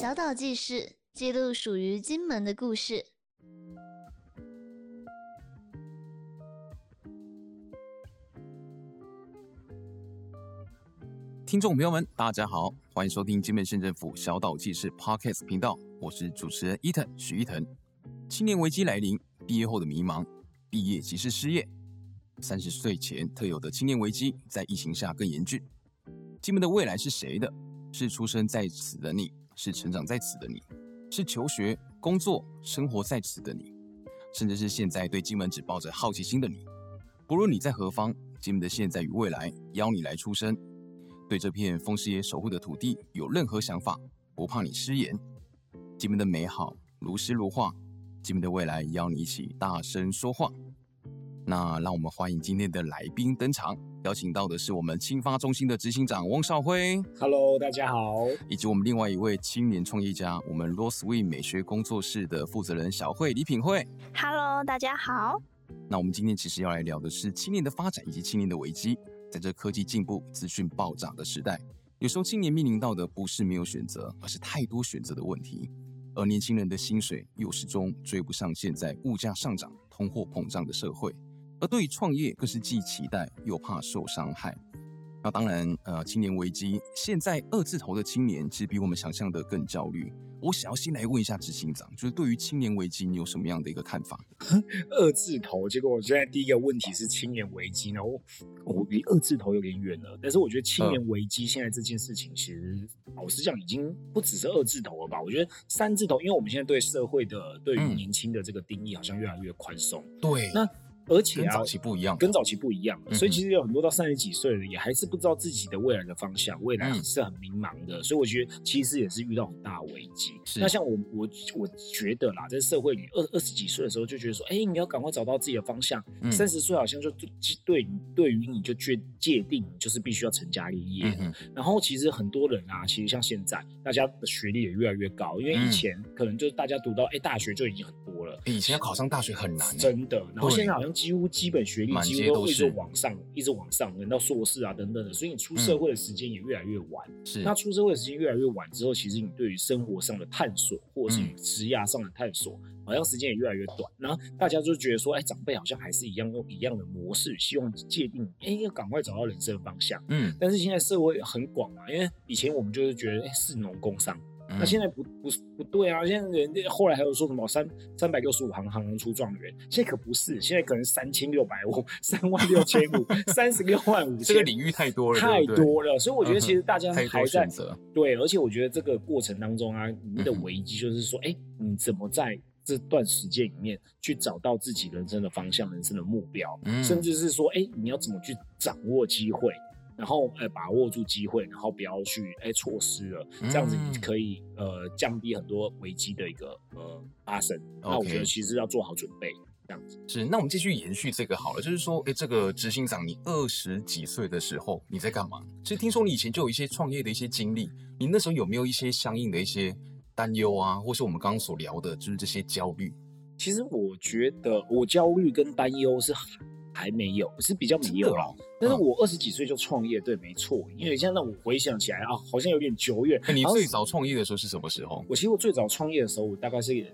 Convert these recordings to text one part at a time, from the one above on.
小岛记事记录属于金门的故事。听众朋友们，大家好，欢迎收听金门县政府小岛记事 Podcast 频道，我是主持人伊藤许伊藤。青年危机来临，毕业后的迷茫，毕业即是失业。三十岁前特有的青年危机，在疫情下更严峻。金门的未来是谁的？是出生在此的你，是成长在此的你，是求学、工作、生活在此的你，甚至是现在对金门只抱着好奇心的你。不论你在何方，金门的现在与未来邀你来出声。对这片风师爷守护的土地有任何想法，不怕你失言。金门的美好如诗如画，金门的未来邀你一起大声说话。那让我们欢迎今天的来宾登场，邀请到的是我们青发中心的执行长汪少辉。Hello，大家好。以及我们另外一位青年创业家，我们 Rosewin 美学工作室的负责人小慧李品慧。Hello，大家好。那我们今天其实要来聊的是青年的发展以及青年的危机。在这科技进步、资讯爆炸的时代，有时候青年面临到的不是没有选择，而是太多选择的问题。而年轻人的薪水又始终追不上现在物价上涨、通货膨胀的社会。而对于创业，更是既期待又怕受伤害。那当然，呃，青年危机，现在二字头的青年其实比我们想象的更焦虑。我想要先来问一下执行长，就是对于青年危机，你有什么样的一个看法？二字头，结果我现在第一个问题是青年危机呢？我我离二字头有点远了，但是我觉得青年危机现在这件事情，其实老实讲，已经不只是二字头了吧？我觉得三字头，因为我们现在对社会的对于年轻的这个定义，好像越来越宽松。对，那。而且啊，跟早期不一样，跟早期不一样，所以其实有很多到三十几岁的，也还是不知道自己的未来的方向，未来是很迷茫的。所以我觉得其实也是遇到很大危机。那像我我我觉得啦，在社会里二二十几岁的时候就觉得说，哎，你要赶快找到自己的方向。三十岁好像就对对于你就界界定就是必须要成家立业。然后其实很多人啊，其实像现在大家的学历也越来越高，因为以前可能就是大家读到哎大学就已经很多了，以前要考上大学很难，真的。然后现在好像。几乎基本学历几乎都一直往上，一直往上，等到硕士啊等等的，所以你出社会的时间也越来越晚。是，那出社会的时间越来越晚之后，其实你对于生活上的探索，或者是职业上的探索，好像时间也越来越短。然后大家就觉得说，哎，长辈好像还是一样用一样的模式，希望界定，哎，要赶快找到人生的方向。嗯，但是现在社会很广嘛，因为以前我们就是觉得，哎，是农工商。那现在不不不对啊！现在人家后来还有说什么三三百六十五行，行行出状元，现在可不是，现在可能三千六百五、三万六千五、三十六万五千，这个领域太多了，太多了。所以我觉得其实大家还在、嗯、对，而且我觉得这个过程当中啊，你的危机就是说，哎、嗯，你怎么在这段时间里面去找到自己人生的方向、人生的目标，嗯、甚至是说，哎，你要怎么去掌握机会？然后，呃，把握住机会，然后不要去，哎，错失了，这样子你可以，呃，降低很多危机的一个，呃，发生。那我觉得其实要做好准备，这样子。是，那我们继续延续这个好了，就是说，哎，这个执行长，你二十几岁的时候你在干嘛？其实听说你以前就有一些创业的一些经历，你那时候有没有一些相应的一些担忧啊，或是我们刚刚所聊的，就是这些焦虑？其实我觉得我焦虑跟担忧是。还没有，是比较没有了。但是我二十几岁就创业，对，没错。因为现在让我回想起来啊，好像有点久远。你最早创业的时候是什么时候？我其实我最早创业的时候，我大概是一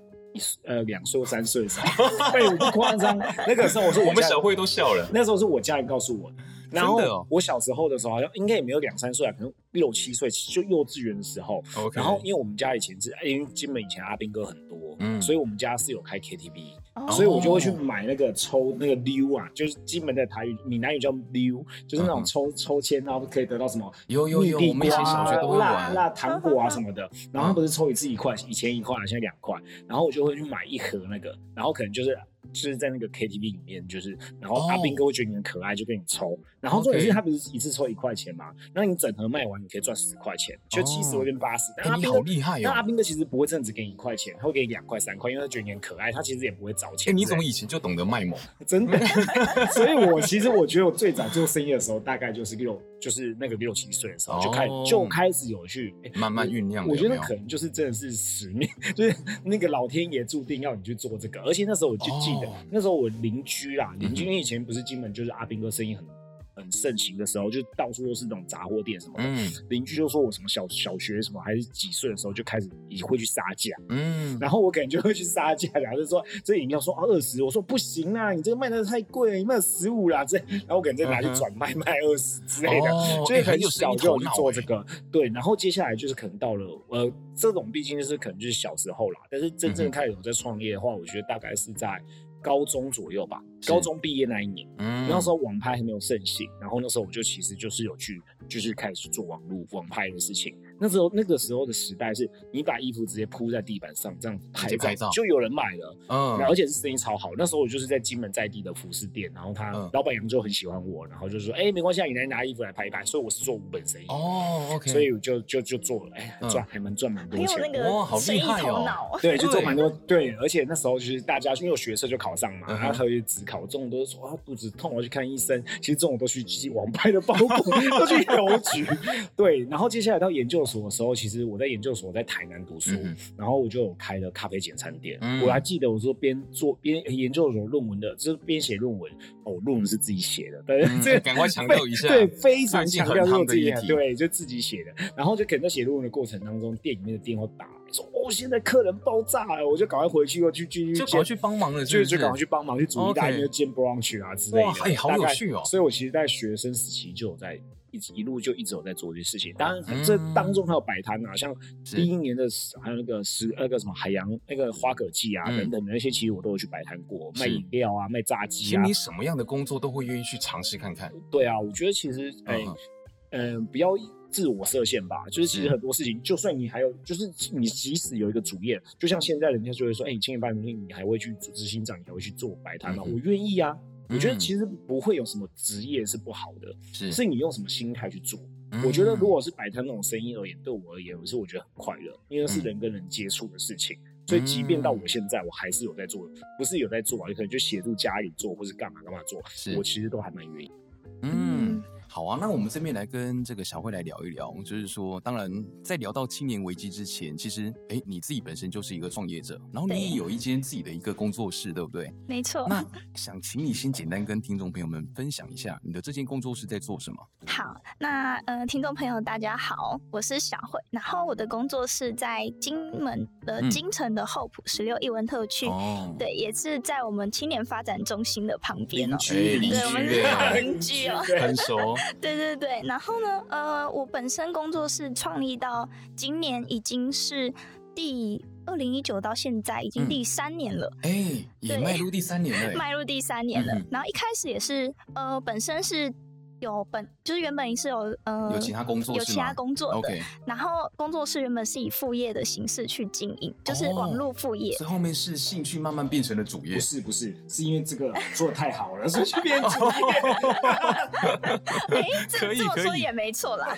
呃两岁或三岁的时候，对，我不夸张。那个时候我说我，我们小慧都笑了。那时候是我家人告诉我的。然后我小时候的时候，好像应该也没有两三岁啊，可能六七岁，就幼稚园的时候。然后因为我们家以前是，因为金门以前阿兵哥很多，嗯，所以我们家是有开 KTV。所以我就会去买那个抽那个溜啊，就是金门的台语、闽南语叫溜，就是那种抽抽签，然后可以得到什么有有有，我们以前小学都会玩辣辣糖果啊什么的。然后不是抽一次一块，以前一块，现在两块。然后我就会去买一盒那个，然后可能就是。就是在那个 KTV 里面，就是，然后阿兵哥会觉得你很可爱，就给你抽。Oh. 然后重点是他不是一次抽一块钱嘛？那.你整盒卖完，你可以赚十块钱，就七十或变八十。但阿兵哥、欸、好厉害哦！那阿兵哥其实不会这样子给你一块钱，他会给你两块三块，因为他觉得你很可爱，他其实也不会找钱。你怎么以前就懂得卖萌？真的。所以我其实我觉得我最早做生意的时候，大概就是六，就是那个六七岁的时候就开，oh. 就开始有去、欸、慢慢酝酿。我觉得可能就是真的是使命，就是那个老天爷注定要你去做这个。而且那时候我就记得，oh. 那时候我。邻居啦，邻居，因为以前不是金门，就是阿兵哥生意很很盛行的时候，就到处都是那种杂货店什么的。邻、嗯、居就说我什么小小学什么还是几岁的时候就开始也会去杀价。嗯，然后我可能就会去杀价，然后就说这饮料说二十，我说不行啊，你这个卖的太贵了，你卖十五啦这，然后我可能再拿去转卖卖二十之类的，哦、就是很小就去做这个。欸、对，然后接下来就是可能到了呃这种毕竟就是可能就是小时候啦，但是真正开始有在创业的话，我觉得大概是在高中左右吧，高中毕业那一年，嗯，那时候网拍还没有盛行，然后那时候我就其实就是有去。就是开始做网络网拍的事情。那时候那个时候的时代是，你把衣服直接铺在地板上，这样拍拍照就有人买了。嗯，而且是生意超好。那时候我就是在金门在地的服饰店，然后他老板娘就很喜欢我，然后就说：“哎，没关系，你来拿衣服来拍一拍。”所以我是做无本生意。哦，OK。所以我就就就做了，哎，赚还蛮赚蛮多钱。哇，好厉害哦！对，就做蛮多。对，而且那时候就是大家因为我学车就考上嘛，然后还有指考，这种都是说啊肚子痛我去看医生。其实这种都去寄网拍的包裹，都去邮局。对，然后接下来到研究所的时候，其实我在研究所在台南读书，嗯、然后我就开了咖啡简餐店。嗯、我还记得我说边做边研究所论文的，就是边写论文。哦，论文是自己写的，对，嗯、这个赶快强调一下，对，非常强调是自己写，对，就自己写的。然后就可能在写论文的过程当中，店里面的电话打说，哦，现在客人爆炸了，我就赶快回去又去继续，就赶快去帮忙了，就就赶快去帮忙去煮意大利面煎 brunch 啊之类的。哇，哎，好有趣哦！所以我其实，在学生时期就有在。一直一路就一直有在做这些事情，当然这当中还有摆摊啊，像第一年的还有那个十那个什么海洋那个花蛤季啊等等的那些，其实我都有去摆摊过，卖饮料啊，卖炸鸡啊。其实你什么样的工作都会愿意去尝试看看。对啊，我觉得其实哎，嗯，不要自我设限吧。就是其实很多事情，就算你还有，就是你即使有一个主业，就像现在人家就会说，哎，你青年办你还会去组织心脏，你还会去做摆摊吗？我愿意啊。我觉得其实不会有什么职业是不好的，是是你用什么心态去做。我觉得如果是摆摊那种生意而言，对我而言，我是我觉得很快乐，因为是人跟人接触的事情。所以即便到我现在，我还是有在做，不是有在做啊，有可能就协助家里做，或是干嘛干嘛做，我其实都还蛮愿意。嗯。好啊，那我们这边来跟这个小慧来聊一聊，就是说，当然在聊到青年危机之前，其实哎，你自己本身就是一个创业者，然后你也有一间自己的一个工作室，对，对不对？没错。那想请你先简单跟听众朋友们分享一下，你的这间工作室在做什么？好，那呃，听众朋友大家好，我是小慧，然后我的工作室在金门的金城的后埔十六艺文特区，嗯、对，也是在我们青年发展中心的旁边哦，邻居，对，我们是邻居哦，很熟。对对对，然后呢，呃，我本身工作室创立到今年已经是第二零一九到现在已经第三年了，哎、嗯，也迈入第三年了，迈入第三年了。嗯、然后一开始也是，呃，本身是。有本就是原本是有呃有其他工作有其他工作的，OK。然后工作室原本是以副业的形式去经营，就是网络副业。这后面是兴趣慢慢变成了主业？不是不是，是因为这个 做的太好了，所以变 主业。哎，这么说也没错啦。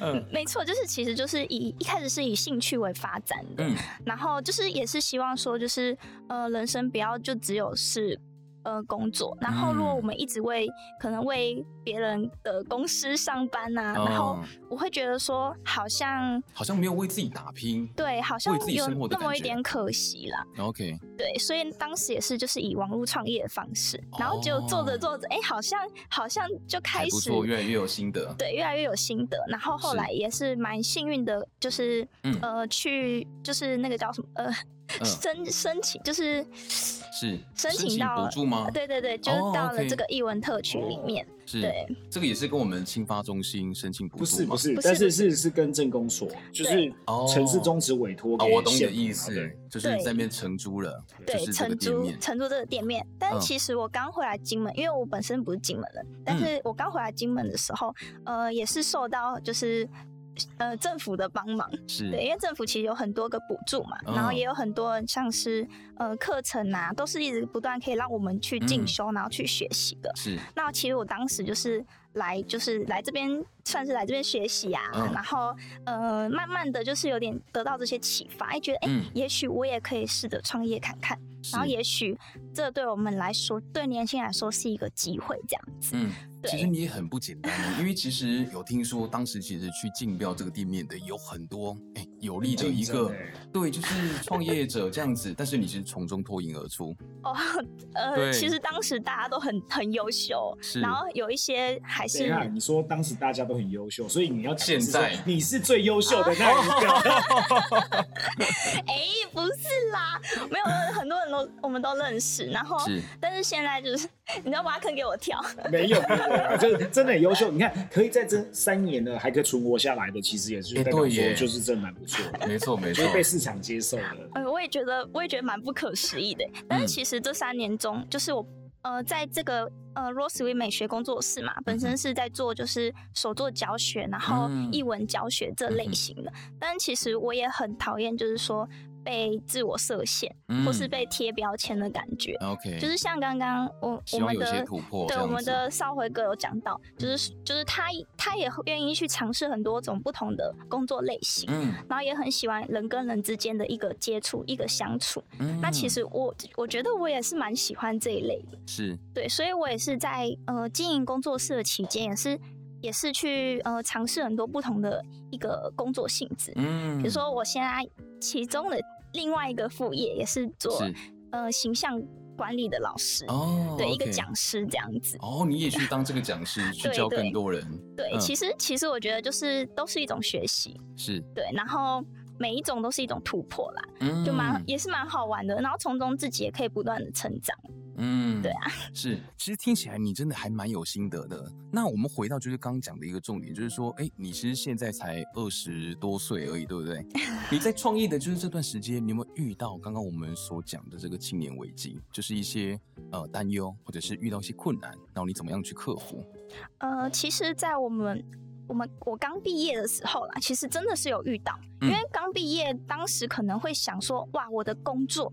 嗯，没错，就是其实就是以一开始是以兴趣为发展的，然后就是也是希望说就是呃人生不要就只有是。呃，工作，然后如果我们一直为、嗯、可能为别人的公司上班啊，哦、然后我会觉得说，好像好像没有为自己打拼，对，好像有那么一点可惜啦。OK，对，所以当时也是就是以网络创业的方式，然后就做着做着，哎、哦，好像好像就开始做越来越有心得，对，越来越有心得，然后后来也是蛮幸运的，就是，是呃，去就是那个叫什么呃。申申请就是是申请到补助吗？对对对，就是到了这个艺文特区里面。是，对，这个也是跟我们青发中心申请补助？不是不是，但是是是跟政工所，就是城市宗旨委托。哦我懂你的意思，就是在那边承租了，对，承租承租这个店面。但其实我刚回来金门，因为我本身不是金门人，但是我刚回来金门的时候，呃，也是受到就是。呃，政府的帮忙。是。对，因为政府其实有很多个补助嘛，哦、然后也有很多像是呃课程啊，都是一直不断可以让我们去进修，嗯、然后去学习的。是，那其实我当时就是来，就是来这边算是来这边学习啊，嗯、然后呃，慢慢的就是有点得到这些启发，哎，觉得哎，嗯、也许我也可以试着创业看看，是然后也许这对我们来说，对年轻人来说是一个机会，这样子。嗯。其实你也很不简单，因为其实有听说，当时其实去竞标这个店面的有很多，哎，有利的一个，对，就是创业者这样子，但是你是从中脱颖而出。哦，呃，其实当时大家都很很优秀，然后有一些还是。你说当时大家都很优秀，所以你要现在你是最优秀的那一个。哎、欸，不是啦，没有，很多人都我们都认识，然后，是但是现在就是你要挖坑给我跳。没有，就真的很优秀。你看，可以在这三年呢还可以存活下来的，其实也是代表说就是真的蛮不错的。没错，没错，就是被市场接受的。呃，我也觉得，我也觉得蛮不可思议的。但是其实这三年中，就是我呃，在这个呃 Rosely 美学工作室嘛，本身是在做就是手作教学，然后译文教学这类型的。但其实我也很讨厌，就是说。被自我设限，嗯、或是被贴标签的感觉。OK，就是像刚刚我我们的对我们的少辉哥有讲到，就是就是他他也愿意去尝试很多种不同的工作类型，嗯，然后也很喜欢人跟人之间的一个接触，一个相处。嗯，那其实我我觉得我也是蛮喜欢这一类的，是。对，所以我也是在呃经营工作室的期间，也是也是去呃尝试很多不同的一个工作性质。嗯，比如说我现在其中的。另外一个副业也是做是呃形象管理的老师哦，对，okay. 一个讲师这样子哦，你也去当这个讲师 去教更多人。对，对，对，嗯，其实其实我觉得就是都是一种学习，是对，然后每一种都是一种突破啦，嗯，就蛮也是蛮好玩的，然后从中自己也可以不断的成长。嗯，对啊，是，其实听起来你真的还蛮有心得的。那我们回到就是刚刚讲的一个重点，就是说，哎，你其实现在才二十多岁而已，对不对？你在创业的就是这段时间，你有没有遇到刚刚我们所讲的这个青年危机，就是一些呃担忧，或者是遇到一些困难，然后你怎么样去克服？呃，其实，在我们我们我刚毕业的时候啦，其实真的是有遇到，因为刚毕业当时可能会想说，哇，我的工作。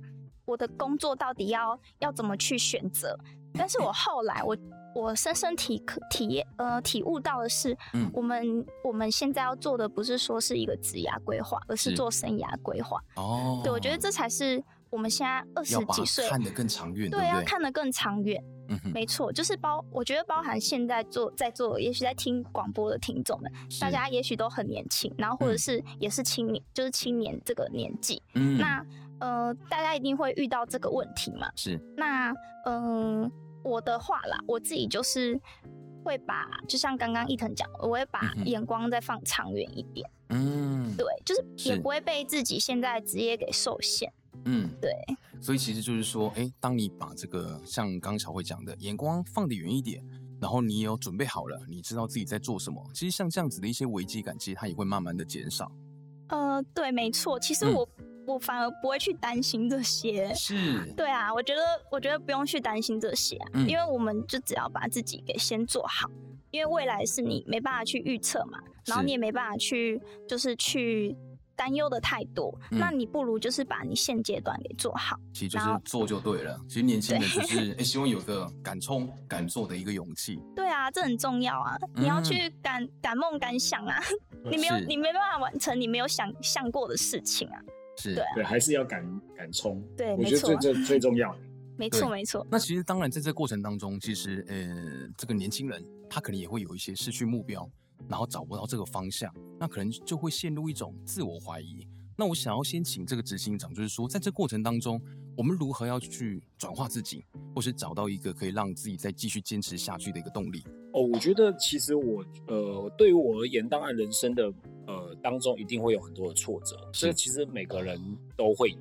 我的工作到底要要怎么去选择？但是我后来我我深深体体验呃体悟到的是，嗯，我们我们现在要做的不是说是一个职涯规划，而是做生涯规划。哦，对，我觉得这才是我们现在二十几岁看得更长远，对，要看得更长远。嗯，没错，就是包，我觉得包含现在做在做，也许在听广播的听众们，大家也许都很年轻，然后或者是也是青年，嗯，就是青年这个年纪，嗯，那。呃，大家一定会遇到这个问题嘛？是。那，嗯、呃，我的话啦，我自己就是会把，就像刚刚伊藤讲，我会把眼光再放长远一点。嗯，对，就是也不会被自己现在职业给受限。嗯，对。所以其实就是说，哎、欸，当你把这个像刚小慧讲的眼光放得远一点，然后你也有准备好了，你知道自己在做什么，其实像这样子的一些危机感，其实它也会慢慢的减少。呃，对，没错。其实我。嗯我反而不会去担心这些，是，对啊，我觉得，我觉得不用去担心这些啊，嗯，因为我们就只要把自己给先做好，因为未来是你没办法去预测嘛，然后你也没办法去，就是去担忧的太多，那你不如就是把你现阶段给做好，其实就是做就对了。其实年轻人就是 哎，希望有个敢冲敢做的一个勇气。对啊，这很重要啊，你要去敢敢梦敢想啊，你没有你没办法完成你没有想象过的事情啊。是对，对，还是要敢敢冲。对，我觉得最最最重要的。没错，没错。那其实当然，在这过程当中，其实呃，这个年轻人他可能也会有一些失去目标，然后找不到这个方向，那可能就会陷入一种自我怀疑。那我想要先请这个执行长，就是说，在这过程当中，我们如何要去转化自己，或是找到一个可以让自己再继续坚持下去的一个动力？哦，我觉得其实我呃，对于我而言，当然人生的呃当中一定会有很多的挫折，所以其实每个人都会有。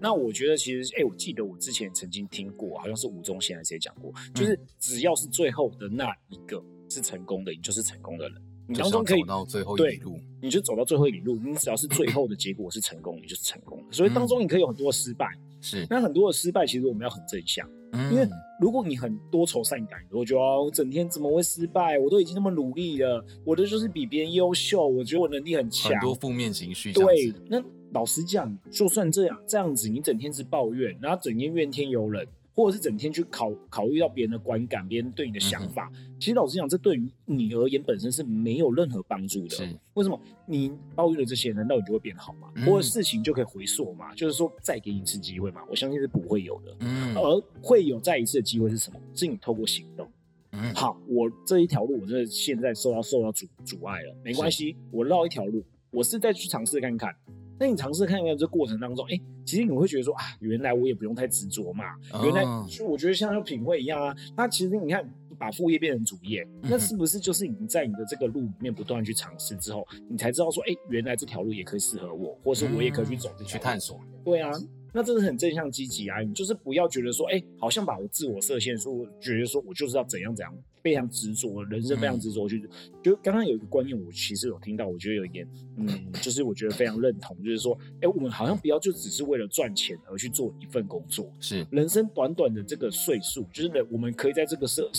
那我觉得其实，哎、欸，我记得我之前曾经听过，好像是吴宗宪还是谁讲过，就是只要是最后的那一个是成功的，你就是成功的人。你当中可以走到最后一里路，你就走到最后一里路。你只要是最后的结果是成功，你就是成功的。所以当中你可以有很多失败，是、嗯、那很多的失败，其实我们要很正向、嗯，因为如果你很多愁善感，我觉得我整天怎么会失败？我都已经那么努力了，我的就是比别人优秀，我觉得我能力很强，很多负面情绪。对，那老实讲，就算这样这样子，你整天是抱怨，然后整天怨天尤人。或者是整天去考考虑到别人的观感，别人对你的想法，嗯、其实老实讲，这对于你而言本身是没有任何帮助的。为什么？你遭遇了这些，难道你就会变好吗？嗯、或者事情就可以回溯吗？就是说再给你一次机会嘛？我相信是不会有的。嗯，而会有再一次的机会是什么？是你透过行动。嗯，好，我这一条路，我真的现在受到受到阻阻碍了，没关系，我绕一条路，我是再去尝试看看。那你尝试看一看这过程当中，哎、欸，其实你会觉得说啊，原来我也不用太执着嘛，原来就我觉得像品味一样啊，那其实你看。把副业变成主业，那是不是就是你在你的这个路里面不断去尝试之后，你才知道说，哎、欸，原来这条路也可以适合我，或是我也可以去走这、嗯、去探索。对啊，那这是很正向积极啊，你就是不要觉得说，哎、欸，好像把我自我设限，说我觉得说我就是要怎样怎样，非常执着，人生非常执着去。嗯、就刚刚有一个观念，我其实有听到，我觉得有一点，嗯，就是我觉得非常认同，就是说，哎、欸，我们好像不要就只是为了赚钱而去做一份工作，是人生短短的这个岁数，就是我们可以在这个社。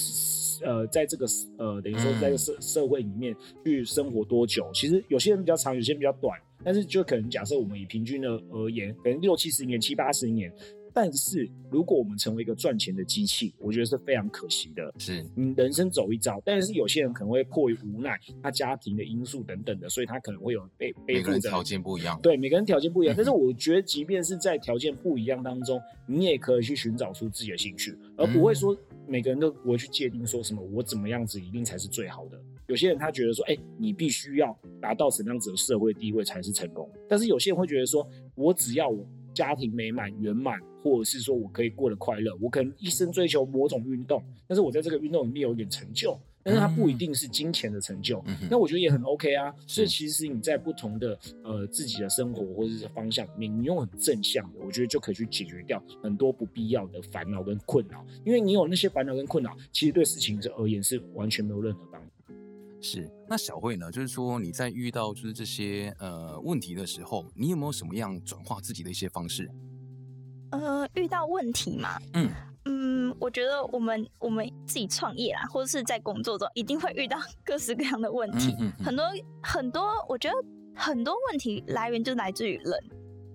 呃，在这个呃，等于说在这个社社会里面去生活多久？其实有些人比较长，有些人比较短。但是就可能假设我们以平均的而言，可能六七十年、七八十年。但是，如果我们成为一个赚钱的机器，我觉得是非常可惜的。是，你，人生走一遭。但是有些人可能会迫于无奈，他家庭的因素等等的，所以他可能会有被背负的。每个人条件不一样。对，每个人条件不一样。但是我觉得，即便是在条件不一样当中，你也可以去寻找出自己的兴趣，而不会说每个人都不会去界定说什么我怎么样子一定才是最好的。有些人他觉得说，哎，你必须要达到什么样子的社会地位才是成功。但是有些人会觉得说，我只要我。家庭美满圆满，或者是说我可以过得快乐，我可能一生追求某种运动，但是我在这个运动里面有一点成就，但是它不一定是金钱的成就，嗯、那我觉得也很 OK 啊。所以其实你在不同的呃自己的生活或者是方向里面，你用很正向的，我觉得就可以去解决掉很多不必要的烦恼跟困扰，因为你有那些烦恼跟困扰，其实对事情而言是完全没有任何帮助。是，那小慧呢？就是说你在遇到就是这些呃问题的时候，你有没有什么样转化自己的一些方式？呃，遇到问题嘛，嗯嗯，我觉得我们我们自己创业啦，或者是在工作中，一定会遇到 各式各样的问题，很多很多，我觉得很多问题来源就来自于人。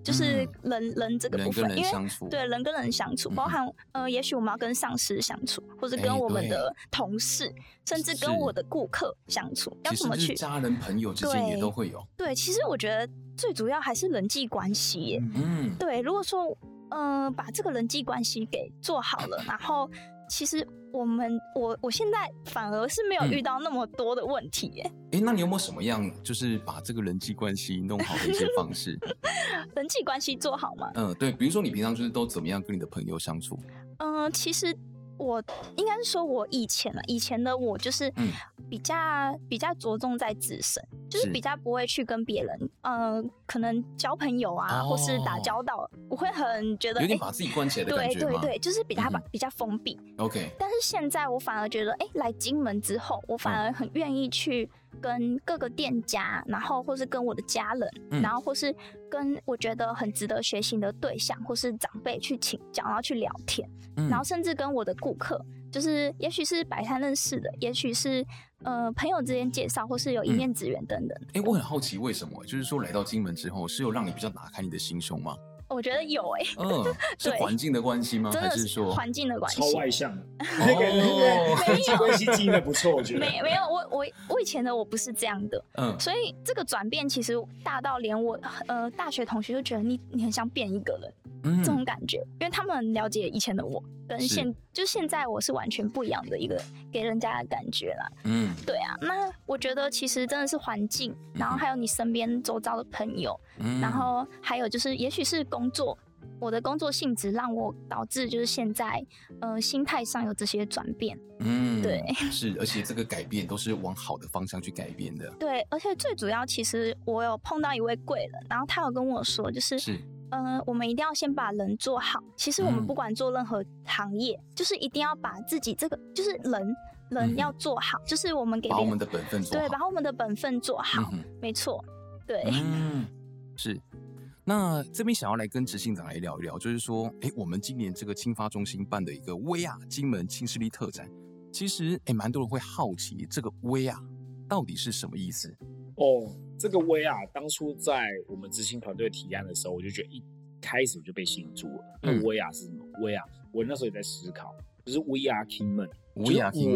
就是人人这个部分，因为对人跟人相处，包含呃，也许我们要跟上司相处，或者跟我们的同事，甚至跟我的顾客相处，要怎么去家人朋友之间也都会有。对，其实我觉得最主要还是人际关系。嗯，对，如果说嗯，把这个人际关系给做好了，然后。其实我们我我现在反而是没有遇到那么多的问题耶。哎、嗯，那你有没有什么样就是把这个人际关系弄好的一些 方式？人际关系做好吗？嗯，对，比如说你平常就是都怎么样跟你的朋友相处？嗯，其实。我应该是说，我以前了，以前的我就是比较、嗯、比较着重在自身，就是比较不会去跟别人，嗯、呃，可能交朋友啊，哦、或是打交道，我会很觉得有点把自己关起来的感觉吗？对对对，就是比较把、嗯、比较封闭。OK，但是现在我反而觉得，哎、欸，来金门之后，我反而很愿意去。跟各个店家，然后或是跟我的家人，嗯、然后或是跟我觉得很值得学习的对象或是长辈去请教，然后去聊天，嗯、然后甚至跟我的顾客，就是也许是摆摊认识的，也许是呃朋友之间介绍，或是有一面之缘等等。哎、嗯，我很好奇为什么，就是说来到金门之后，是有让你比较打开你的心胸吗？我觉得有哎、欸，嗯，是环境的关系吗？还是说环境的关系？超外向的，那个人际关系经营的不错，我觉得。没没有，我我我以前的我不是这样的，嗯，所以这个转变其实大到连我呃大学同学都觉得你你很像变一个人，嗯，这种感觉，因为他们很了解以前的我跟现就现在我是完全不一样的一个给人家的感觉啦，嗯，对啊，那我觉得其实真的是环境，然后还有你身边周遭的朋友，嗯，然后还有就是也许是。工作，我的工作性质让我导致就是现在，呃，心态上有这些转变。嗯，对，是，而且这个改变都是往好的方向去改变的。对，而且最主要，其实我有碰到一位贵人，然后他有跟我说，就是，是，呃，我们一定要先把人做好。其实我们不管做任何行业，嗯、就是一定要把自己这个，就是人，人要做好，嗯、就是我们给把我们的本分做好，对，把我们的本分做好，没错，对，嗯，是。那这边想要来跟执行长来聊一聊，就是说，哎，我们今年这个青发中心办的一个威亚金门新势力特展，其实哎，蛮多人会好奇这个威亚到底是什么意思？哦，这个威亚当初在我们执行团队提案的时候，我就觉得一开始我就被吸引住了。那威亚是什么？威亚，我那时候也在思考，就是 We are Kinmen。就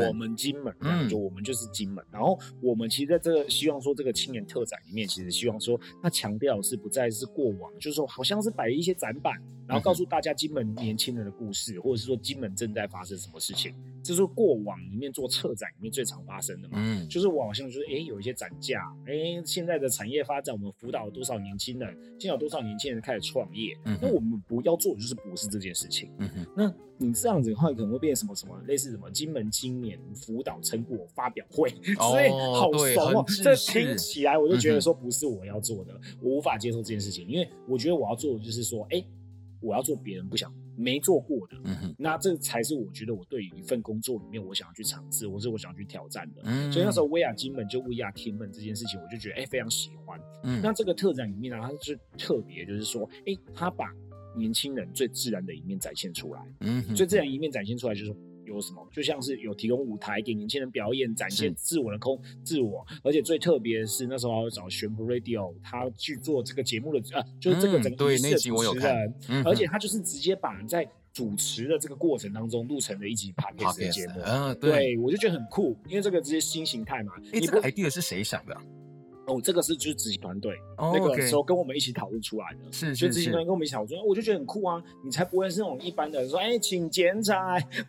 我们金门，嗯，就我们就是金门。然后我们其实在这个希望说这个青年特展里面，其实希望说它强调是不再是过往，就是说好像是摆一些展板，然后告诉大家金门年轻人的故事，或者是说金门正在发生什么事情。这是过往里面做策展里面最常发生的嘛，嗯，就是我好像就是哎有一些展架，哎现在的产业发展，我们辅导了多少年轻人，现在有多少年轻人开始创业，嗯，那我们不要做的就是不是这件事情，嗯哼，那。你这样子的话，可能会变成什么什么类似什么金门青年辅导成果发表会，哦、所以好怂哦。这听起来我就觉得说不是我要做的，嗯、我无法接受这件事情，因为我觉得我要做的就是说，哎、欸，我要做别人不想没做过的，嗯哼，那这才是我觉得我对于一份工作里面我想要去尝试，或是我想要去挑战的。嗯，所以那时候薇娅金门就威亚金门这件事情，我就觉得哎、欸、非常喜欢。嗯，那这个特展里面呢，它是特别就是说，哎、欸，他把。年轻人最自然的一面展现出来，嗯哼，最自然一面展现出来就是有什么，就像是有提供舞台给年轻人表演，展现自我的空自我，而且最特别的是那时候要找悬浮 Radio 他去做这个节目的啊，就是这个整个仪式的主持人，嗯、而且他就是直接把在主持的这个过程当中录成了一集 Podcast 的节目，嗯，对，对。我就觉得很酷，因为这个直接新形态嘛，这个 idea 是谁想的？哦，这个是就是执行团队、oh. 那个时候跟我们一起讨论出来的，是，是，是，就执行团队跟我们一起讨论，我就觉得很酷啊，你才不会是那种一般的人说，哎，请剪彩，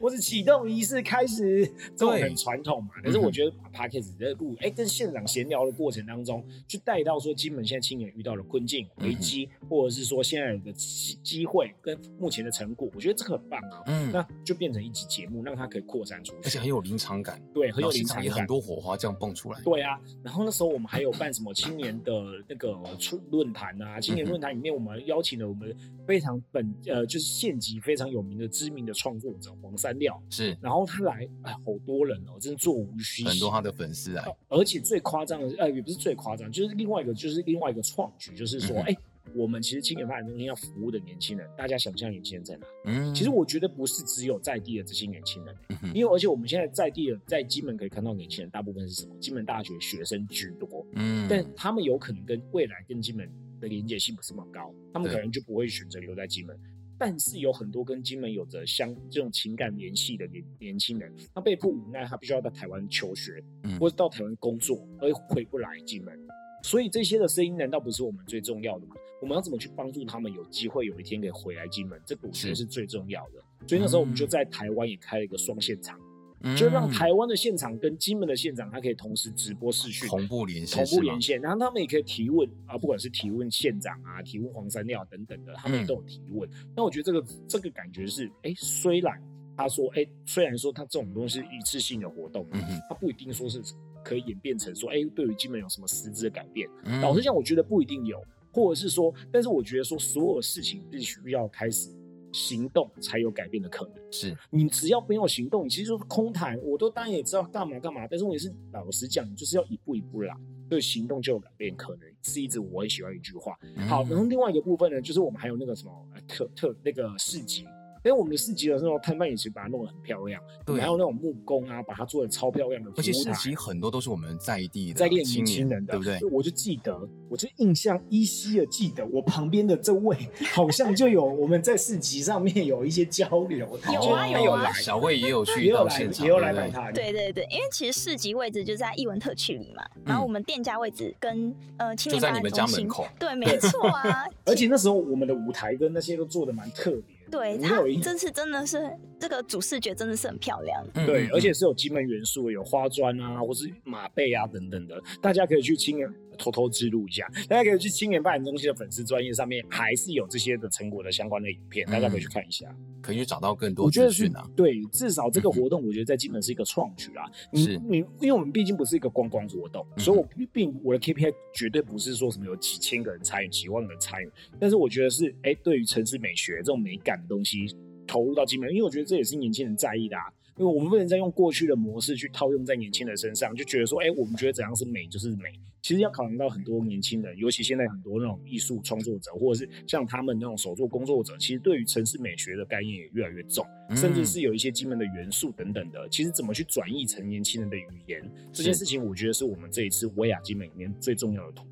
或者启动仪式开始，这种很传统嘛。可是我觉得把 Podcast 的录，哎，跟现场闲聊的过程当中，去带到说金门现在青年遇到了困境、危机，嗯、或者是说现在有个机机会跟目前的成果，我觉得这个很棒啊。嗯，那就变成一集节目，让它可以扩散出去，而且很有临场感，对，很有临场感，很多火花这样蹦出来。对啊，然后那时候我们还有办什么青年的那个出论坛啊，青年论坛里面，我们邀请了我们非常本呃，就是县级非常有名的知名的创作者黄三料，是，然后他来，哎，好多人哦，真的座无虚席，很多他的粉丝啊，而且最夸张的，呃，也不是最夸张，就是另外一个，就是另外一个创举，就是说，哎、嗯。我们其实青年发展中心要服务的年轻人，大家想象年轻人在哪？嗯，其实我觉得不是只有在地的这些年轻人，嗯、因为而且我们现在在地的在金门可以看到年轻人，大部分是什么？金门大学学生居多，嗯，但他们有可能跟未来跟金门的连接性不是那么高，他们可能就不会选择留在金门。但是有很多跟金门有着相这种情感联系的年年轻人，他被迫无奈，他必须要到台湾求学，嗯、或者到台湾工作，而回不来金门。所以这些的声音难道不是我们最重要的吗？我们要怎么去帮助他们有机会有一天可以回来金门？这个我觉得是最重要的。所以那时候我们就在台湾也开了一个双现场，嗯、就让台湾的现场跟金门的现场，它可以同时直播视讯，同步连线，同步连线。然后他们也可以提问啊，不管是提问县长啊，提问黄山料等等的，他们也都有提问。那、嗯、我觉得这个这个感觉是，哎，虽然他说，哎，虽然说他这种东西是一次性的活动，嗯哼，他不一定说是。可以演变成说，哎、欸，对于金门有什么实质的改变？嗯、老实讲，我觉得不一定有，或者是说，但是我觉得说，所有事情必须要开始行动才有改变的可能。是你只要没有行动，你其实就是空谈。我都当然也知道干嘛干嘛，但是我也是，老实讲，你就是要一步一步来，对行动就有改变可能。是一直我很喜欢一句话。嗯、好，然后另外一个部分呢，就是我们还有那个什么特特那个市集。因为我们的市集的时候，摊贩也是把它弄得很漂亮，对，还有那种木工啊，把它做的超漂亮的。而且市集很多都是我们在地的在地年轻人的，对不对？我就记得，我就印象依稀的记得，我旁边的这位好像就有我们在市集上面有一些交流。有啊有啊，小慧也有去，也有来，也有来摆摊。对对对，因为其实市集位置就在艺文特区里嘛，然后我们店家位置跟呃青年发展中心，对，没错啊。而且那时候我们的舞台跟那些都做的蛮特别。对，它这次真的是这个主视觉真的是很漂亮，对，而且是有金门元素，有花砖啊，或是马背啊等等的，大家可以去亲眼偷偷记录一下，大家可以去青年发展中心的粉丝专业上面，还是有这些的成果的相关的影片，大家可以去看一下，可以去找到更多资讯啊。对，至少这个活动我觉得在金门是一个创举啊。你，你因为我们毕竟不是一个观光活动，所以我并我的 KPI 绝对不是说什么有几千个人参与、几万个人参与，但是我觉得是，哎，对于城市美学这种美感的。东西投入到金门，因为我觉得这也是年轻人在意的啊。因为我们不能再用过去的模式去套用在年轻人身上，就觉得说，哎，我们觉得怎样是美就是美。其实要考量到很多年轻人，尤其现在很多那种艺术创作者，或者是像他们那种手作工作者，其实对于城市美学的概念也越来越重，甚至是有一些基本的元素等等的。其实怎么去转译成年轻人的语言，这件事情，我觉得是我们这一次威亚基美里面最重要的突破。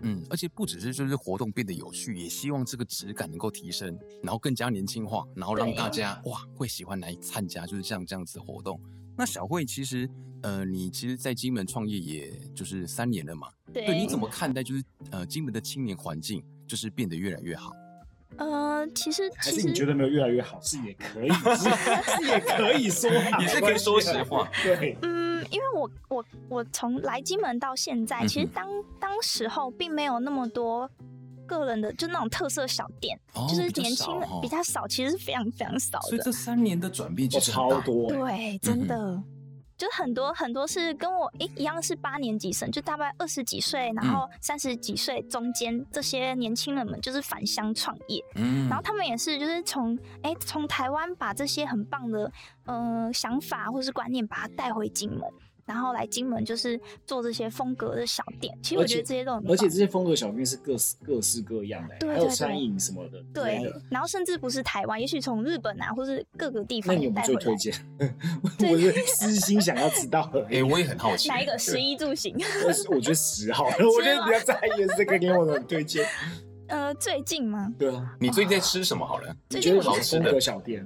嗯，而且不只是就是活动变得有趣，也希望这个质感能够提升，然后更加年轻化，然后让大家哇会喜欢来参加，就是像这样子的活动。那小慧其实，呃，你其实，在金门创业也就是三年了嘛？对。对，你怎么看待就是呃，金门的青年环境就是变得越来越好？呃，其实其实还是你觉得没有越来越好，是也可以，是也可以说，也是可以说实话。对，我我我从来金门到现在，其实当当时候并没有那么多。个人的就那种特色小店，哦、就是年轻人比较少，其实是非常非常少的。所以这三年的转变就超多，对，真的，嗯、就很多很多是跟我诶一样是八年级生，就大概二十几岁，然后三十几岁中间这些年轻人们就是返乡创业，嗯，然后他们也是就是从哎从台湾把这些很棒的呃想法或是观念把它带回金门。然后来金门就是做这些风格的小店，其实我觉得这些都很棒。而且这些风格小店是各式各式各样的，对对对，还有餐饮什么的。对，对，然后甚至不是台湾，也许从日本啊，或是各个地方。那你有没有最推荐？我是私心想要知道。哎、欸，我也很好奇。哪一个？食衣住行。我是我觉得十号，我觉得比较在意的是这个，给我的推荐。呃，最近吗？对啊，你最近在吃什么？好了，最近好吃的小店。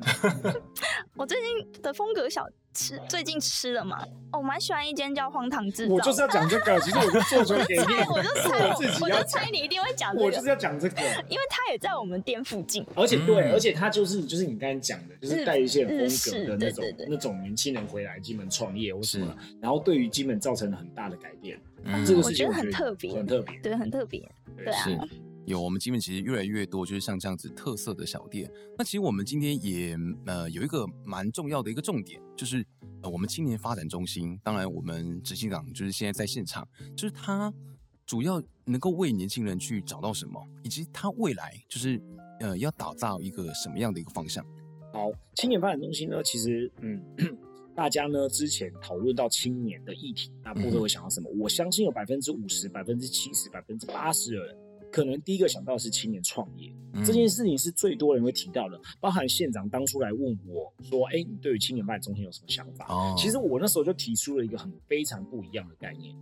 我最近的风格小吃，最近吃了嘛？哦，我蛮喜欢一间叫荒唐制造。我就是要讲这个，其实我就做出来给你。我就猜，我自己，我就猜你一定会讲这个。我就是要讲这个，因为它也在我们店附近。而且对，而且它就是就是你刚才讲的，就是带一些风格的那种那种年轻人回来基本创业或什么，然后对于基本造成了很大的改变。这个事情我觉得很特别，很特别，对，很特别，对啊。有，我们基本其实越来越多，就是像这样子特色的小店。那其实我们今天也呃有一个蛮重要的一个重点，就是呃我们青年发展中心。当然，我们执行长就是现在在现场，就是他主要能够为年轻人去找到什么，以及他未来就是呃要打造一个什么样的一个方向。好，青年发展中心呢，其实嗯，大家呢之前讨论到青年的议题，那部分会想到什么？嗯、我相信有百分之五十、百分之七十、百分之八十的人。可能第一个想到的是青年创业、嗯、这件事情是最多人会提到的，包含县长当初来问我说：“哎、欸，你对于青年发展中心有什么想法？”哦、其实我那时候就提出了一个很非常不一样的概念。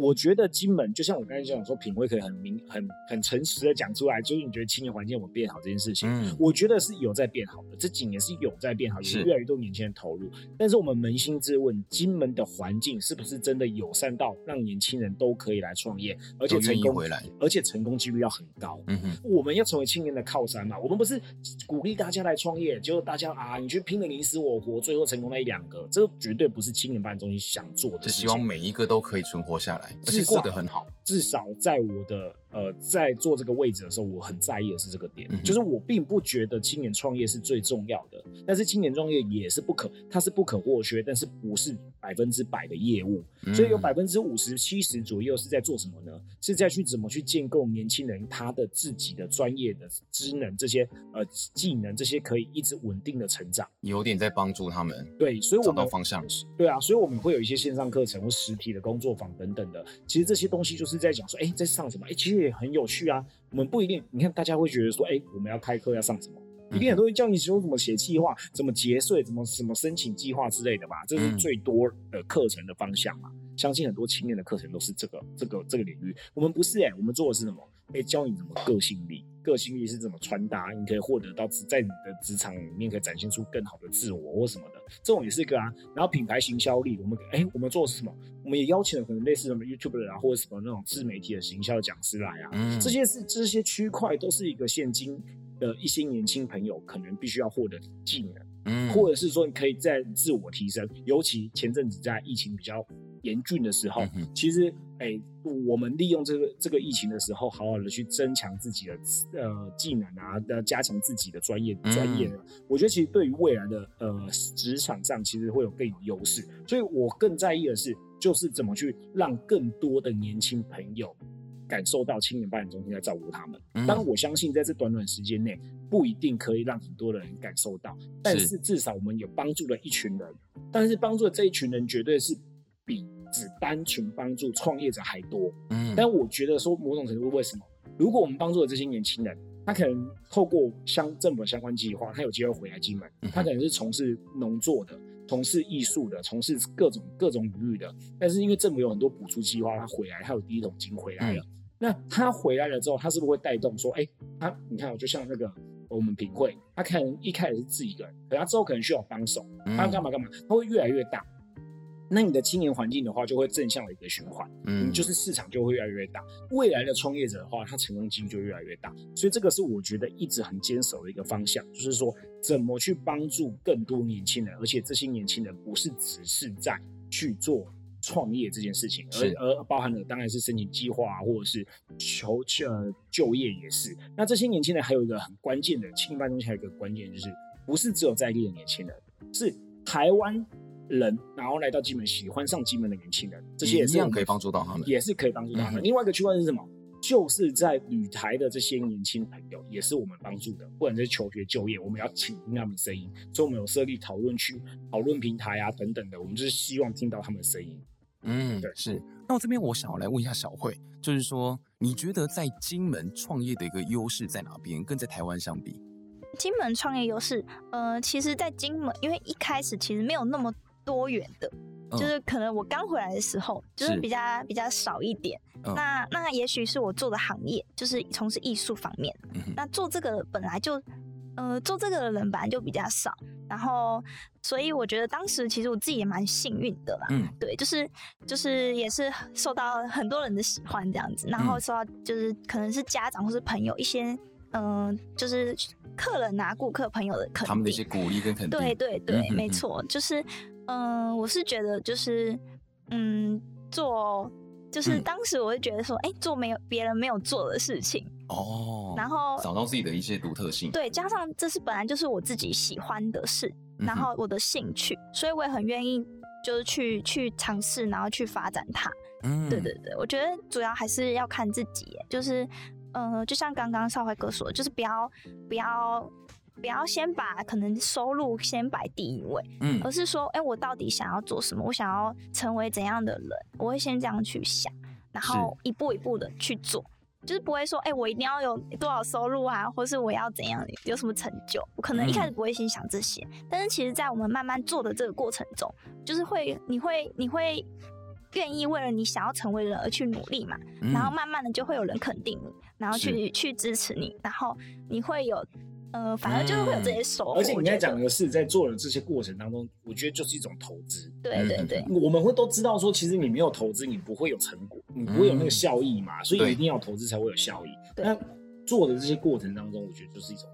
我觉得金门就像我刚才讲说，品味可以很明、很很诚实的讲出来，就是你觉得青年环境有没有变好这件事情，嗯、我觉得是有在变好的。这几年是有在变好，有越来越多年轻人投入。是但是我们扪心自问，金门的环境是不是真的友善到让年轻人都可以来创业，而且成功回来，而且成功几率要很高？嗯哼，我们要成为青年的靠山嘛。我们不是鼓励大家来创业，结果大家啊，你去拼的你死我活，最后成功那一两个，这绝对不是青年发展中心想做的。是希望每一个都可以存活下来。而且过得很好，至少在我的呃，在做这个位置的时候，我很在意的是这个点，嗯、就是我并不觉得青年创业是最重要的，但是青年创业也是不可，它是不可或缺，但是不是百分之百的业务，嗯、所以有百分之五十、七十左右是在做什么呢？是在去怎么去建构年轻人他的自己的专业的职能这些呃技能，这些可以一直稳定的成长，有点在帮助他们对，所以我们找到方向是，对啊，所以我们会有一些线上课程或实体的工作坊等等的，其实这些东西就是在讲说，哎、欸，在上什么？哎、欸，其实。也很有趣啊，我们不一定，你看大家会觉得说，哎、欸，我们要开课要上什么？一定很多人教你说怎么写计划，怎么节税，怎么什么申请计划之类的吧，这是最多的课程的方向嘛。相信很多青年的课程都是这个这个这个领域。我们不是哎、欸，我们做的是什么？哎、欸，教你怎么个性力，个性力是怎么穿搭，你可以获得到在你的职场里面可以展现出更好的自我或什么的，这种也是一个啊。然后品牌行销力，我们哎、欸，我们做的是什么？我们也邀请了可能类似什么 YouTuber 啊，或者什么那种自媒体的行销讲师来啊。嗯，这些是这些区块都是一个现今的一些年轻朋友可能必须要获得技能，嗯，或者是说你可以在自我提升，尤其前阵子在疫情比较严峻的时候，嗯、其实，哎、欸，我们利用这个这个疫情的时候，好好的去增强自己的呃技能啊，呃，加强自己的专业专业。嗯、我觉得其实对于未来的呃职场上，其实会有更有优势。所以我更在意的是，就是怎么去让更多的年轻朋友感受到青年发展中心在照顾他们。嗯、当然，我相信在这短短时间内，不一定可以让很多的人感受到，但是至少我们有帮助了一群人。但是帮助的这一群人，绝对是。比只单纯帮助创业者还多，嗯，但我觉得说某种程度，为什么？如果我们帮助了这些年轻人，他可能透过相政府相关计划，他有机会回来金门，他可能是从事农作的，从事艺术的，从事各种各种领域的。但是因为政府有很多补助计划，他回来，他有第一桶金回来了。嗯、那他回来了之后，他是不是会带动说，哎、欸，他你看，我就像那个我们品会，他可能一开始是自己一个人，可他之后可能需要帮手，他干嘛干嘛，他会越来越大。那你的青年环境的话，就会正向的一个循环，嗯，你就是市场就会越来越大。未来的创业者的话，他成功几率就越来越大。所以这个是我觉得一直很坚守的一个方向，就是说怎么去帮助更多年轻人，而且这些年轻人不是只是在去做创业这件事情，而而包含了当然是申请计划啊，或者是求呃就业也是。那这些年轻人还有一个很关键的，青年办中心还有一个关键就是，不是只有在地的年轻人，是台湾。人，然后来到金门，喜欢上金门的年轻人，这些也是一样可以帮助到他们，也是可以帮助到他们。嗯、另外一个区块是什么？就是在旅台的这些年轻朋友，也是我们帮助的，不管是求学、就业，我们要倾听他们的声音，所以我们有设立讨论区、讨论平台啊等等的，我们就是希望听到他们的声音。嗯，对，是。那我这边我想要来问一下小慧，就是说，你觉得在金门创业的一个优势在哪边？跟在台湾相比，金门创业优势，呃，其实，在金门，因为一开始其实没有那么。多元的，就是可能我刚回来的时候，就是比较比较少一点。那那也许是我做的行业就是从事艺术方面，那做这个本来就，呃，做这个的人本来就比较少。然后，所以我觉得当时其实我自己也蛮幸运的啦。嗯，对，就是就是也是受到很多人的喜欢这样子，然后受到就是可能是家长或是朋友一些，嗯，就是客人啊、顾客朋友的肯定，他们的一些鼓励跟肯定。对对对，没错，就是。嗯，我是觉得就是，嗯，做就是当时我会觉得说，哎、嗯欸，做没有别人没有做的事情哦，然后找到自己的一些独特性，对，加上这是本来就是我自己喜欢的事，然后我的兴趣，嗯、所以我也很愿意就是去去尝试，然后去发展它。嗯，对对对，我觉得主要还是要看自己，就是，呃，就像刚刚少辉哥说的，就是不要不要。不要先把可能收入先摆第一位，嗯，而是说，哎、欸，我到底想要做什么？我想要成为怎样的人？我会先这样去想，然后一步一步的去做，就是不会说，哎、欸，我一定要有多少收入啊，或是我要怎样，有什么成就？我可能一开始不会先想这些，嗯、但是其实，在我们慢慢做的这个过程中，就是会，你会，你会愿意为了你想要成为人而去努力嘛，嗯、然后慢慢的就会有人肯定你，然后去去支持你，然后你会有。呃，反正就是会有这些收获、嗯。而且你在讲的是，在做的这些过程当中，我觉得就是一种投资。对对对，我们会都知道说，其实你没有投资，你不会有成果，你不会有那个效益嘛，嗯、所以一定要投资才会有效益。那做的这些过程当中，我觉得就是一种。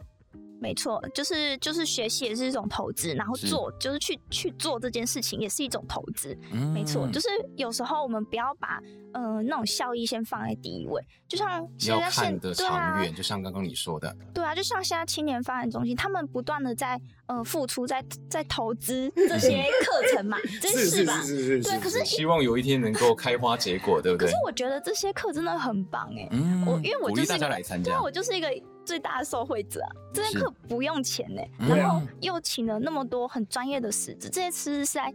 没错，就是就是学习也是一种投资，然后做是就是去去做这件事情也是一种投资。嗯、没错，就是有时候我们不要把呃那种效益先放在第一位，就像现在现的长远，啊、就像刚刚你说的，对啊，就像现在青年发展中心，他们不断的在呃付出，在在投资 这些课程嘛，真是吧？是是是是是对，可是希望有一天能够开花结果，对不对？可是我觉得这些课真的很棒哎，嗯、我因为我就是鼓励大家来参加，对啊，我就是一个。最大的受惠者啊，这些课不用钱呢，然后又请了那么多很专业的师资，这些师资是在，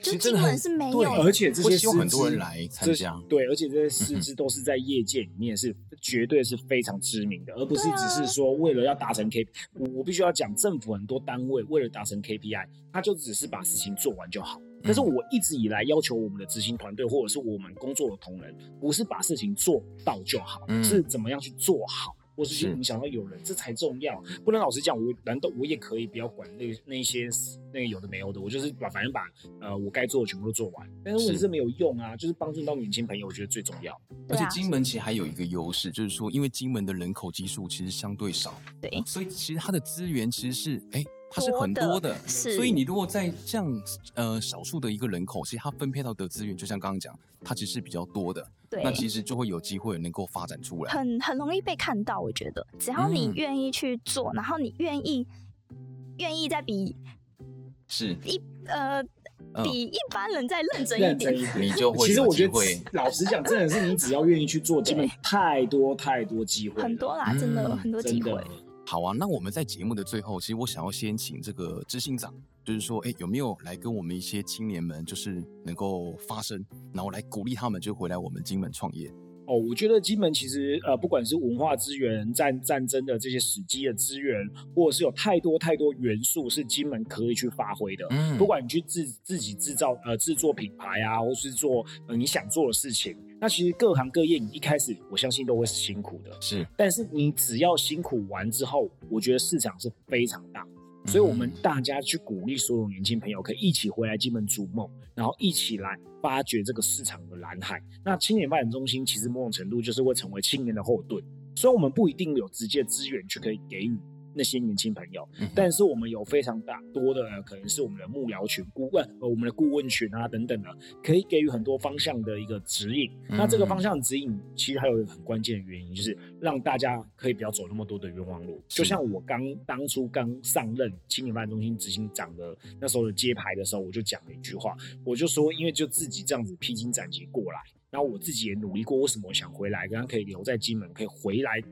就基本是没有，而且这些师资很多人来参加，对，而且这些师资都是在业界里面是绝对是非常知名的，而不是只是说为了要达成 K，我我必须要讲，政府很多单位为了达成 KPI，他就只是把事情做完就好。但是我一直以来要求我们的执行团队或者是我们工作的同仁，不是把事情做到就好，是怎么样去做好。或是去影响到有人，这才重要。不能老实讲，我难道我也可以不要管那那些那个有的没有的？我就是把反正把呃我该做的全部都做完。但是问题是没有用啊，就是帮助到年轻朋友，我觉得最重要。而且金门其实还有一个优势，就是说因为金门的人口基数其实相对少，对，所以其实它的资源其实是哎。欸它是很多的，是，所以你如果在这样呃少数的一个人口，其实它分配到的资源，就像刚刚讲，它其实是比较多的，对，那其实就会有机会能够发展出来，很很容易被看到。我觉得，只要你愿意去做，嗯、然后你愿意愿意再比是一呃比一般人再认真一点，你就会。其实我觉得，老实讲，真的是你只要愿意去做，基本太多太多机会，很多啦，真的、嗯、很多机会。好啊，那我们在节目的最后，其实我想要先请这个执行长，就是说，哎，有没有来跟我们一些青年们，就是能够发声，然后来鼓励他们，就回来我们金门创业。哦，我觉得金门其实呃，不管是文化资源、战战争的这些史迹的资源，或者是有太多太多元素是金门可以去发挥的。嗯，不管你去自自己制造呃制作品牌啊，或是做呃你想做的事情，那其实各行各业你一开始我相信都会是辛苦的。是，但是你只要辛苦完之后，我觉得市场是非常大。所以，我们大家去鼓励所有年轻朋友，可以一起回来金门逐梦，然后一起来发掘这个市场的蓝海。那青年发展中心其实某种程度就是会成为青年的后盾，所以我们不一定有直接资源去可以给予。那些年轻朋友，但是我们有非常大多的可能是我们的幕僚群、顾问呃，我们的顾问群啊等等的，可以给予很多方向的一个指引。那这个方向指引其实还有一个很关键的原因，就是让大家可以不要走那么多的冤枉路。就像我刚当初刚上任青年发展中心执行长的那时候的揭牌的时候，我就讲了一句话，我就说，因为就自己这样子披荆斩棘过来，然后我自己也努力过，为什么我想回来，刚刚可以留在金门，可以回来。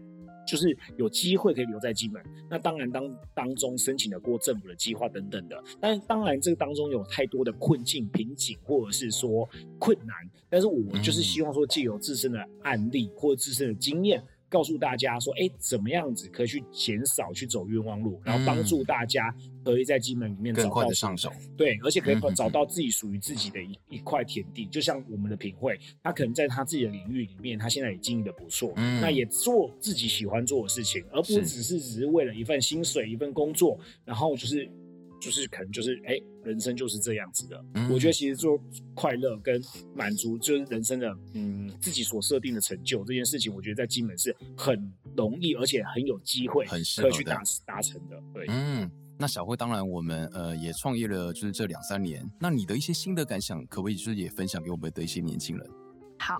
就是有机会可以留在金门，那当然当当中申请了过政府的计划等等的，但当然这个当中有太多的困境、瓶颈或者是说困难，但是我就是希望说借由自身的案例或者自身的经验。告诉大家说，哎，怎么样子可以去减少去走冤枉路，然后帮助大家可以在金门里面找到更快的上手，对，而且可以找到自己属于自己的一一块田地。就像我们的品会，他可能在他自己的领域里面，他现在也经营的不错，嗯，那也做自己喜欢做的事情，而不只是只是为了一份薪水、一份工作，然后就是。就是可能就是哎、欸，人生就是这样子的。嗯、我觉得其实做快乐跟满足，就是人生的嗯自己所设定的成就这件事情，我觉得在金门是很容易，而且很有机会，很适合去达达成的。对，嗯，那小慧当然我们呃也创业了，就是这两三年。那你的一些心得感想，可不可以就是也分享给我们的一些年轻人？好，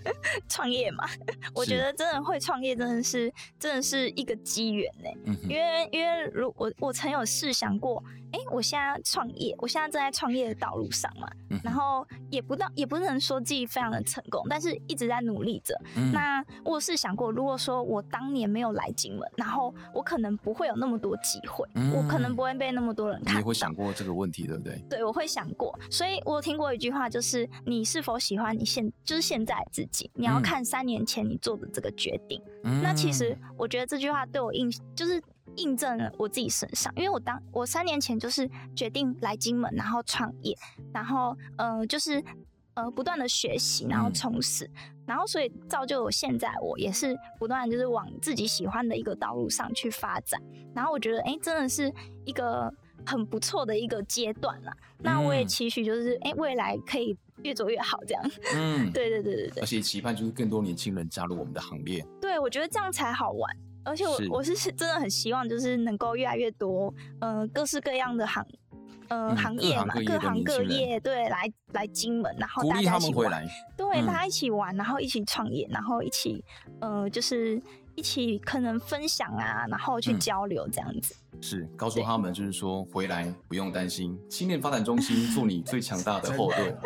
创业嘛，我觉得真的会创业，真的是真的是一个机缘呢。因为因为如我我曾有试想过，哎、欸，我现在创业，我现在正在创业的道路上嘛，嗯、然后也不到也不能说自己非常的成功，但是一直在努力着。嗯、那我是想过，如果说我当年没有来金门，然后我可能不会有那么多机会，嗯、我可能不会被那么多人看到。你会想过这个问题，对不对？对，我会想过。所以我听过一句话，就是你是否喜欢你现就是。现在自己，你要看三年前你做的这个决定。嗯、那其实我觉得这句话对我印，就是印证了我自己身上。因为我当我三年前就是决定来金门，然后创业，然后呃，就是呃，不断的学习，然后充实，嗯、然后所以造就我现在我也是不断就是往自己喜欢的一个道路上去发展。然后我觉得，哎、欸，真的是一个很不错的一个阶段啦。嗯、那我也期许就是，哎、欸，未来可以。越做越好，这样。嗯，对对对对对。而且期盼就是更多年轻人加入我们的行列。对，我觉得这样才好玩。而且我是我是真的很希望，就是能够越来越多，呃，各式各样的行，呃，嗯、行业嘛，各行各业，对，来来金门，然后大家一起玩，对，大家一起玩，然后一起创业，然后一起，呃，就是一起可能分享啊，然后去交流这样子。嗯是告诉他们，就是说回来不用担心，青年发展中心 做你最强大的后盾。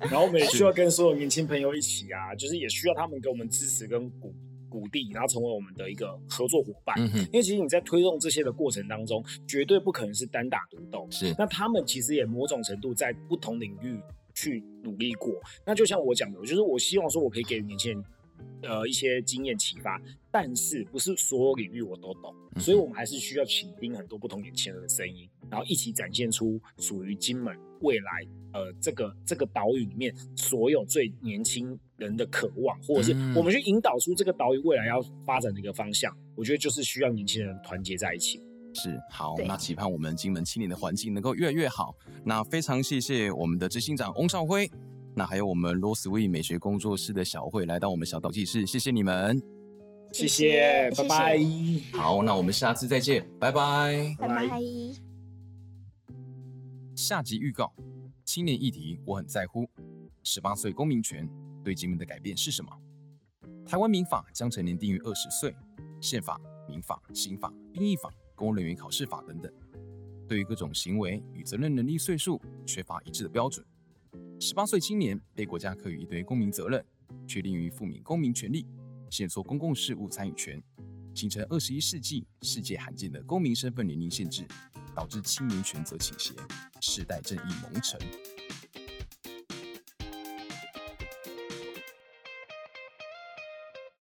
然后我们也需要跟所有年轻朋友一起啊，就是也需要他们给我们支持跟鼓鼓励，然后成为我们的一个合作伙伴。嗯、哼因为其实你在推动这些的过程当中，绝对不可能是单打独斗。是，那他们其实也某种程度在不同领域去努力过。那就像我讲的，就是我希望说我可以给年轻人。呃，一些经验启发，但是不是所有领域我都懂，嗯、所以我们还是需要倾听很多不同年轻人的声音，然后一起展现出属于金门未来呃这个这个岛屿里面所有最年轻人的渴望，或者是我们去引导出这个岛屿未来要发展的一个方向。嗯、我觉得就是需要年轻人团结在一起。是好，那期盼我们金门青年的环境能够越来越好。那非常谢谢我们的执行长翁少辉。那还有我们 Roseway 美学工作室的小慧来到我们小岛记事，谢谢你们，谢谢，拜拜。好，那我们下次再见，拜拜，拜拜。下集预告：青年议题我很在乎。十八岁公民权对金门的改变是什么？台湾民法将成年定于二十岁，宪法、民法、刑法、兵役法、公务人员考试法等等，对于各种行为与责任能力岁数缺乏一致的标准。十八岁青年被国家课予一堆公民责任，却吝于负民公民权利，限缩公共事务参与权，形成二十一世纪世界罕见的公民身份年龄限制，导致青年权责倾斜，世代正义蒙尘。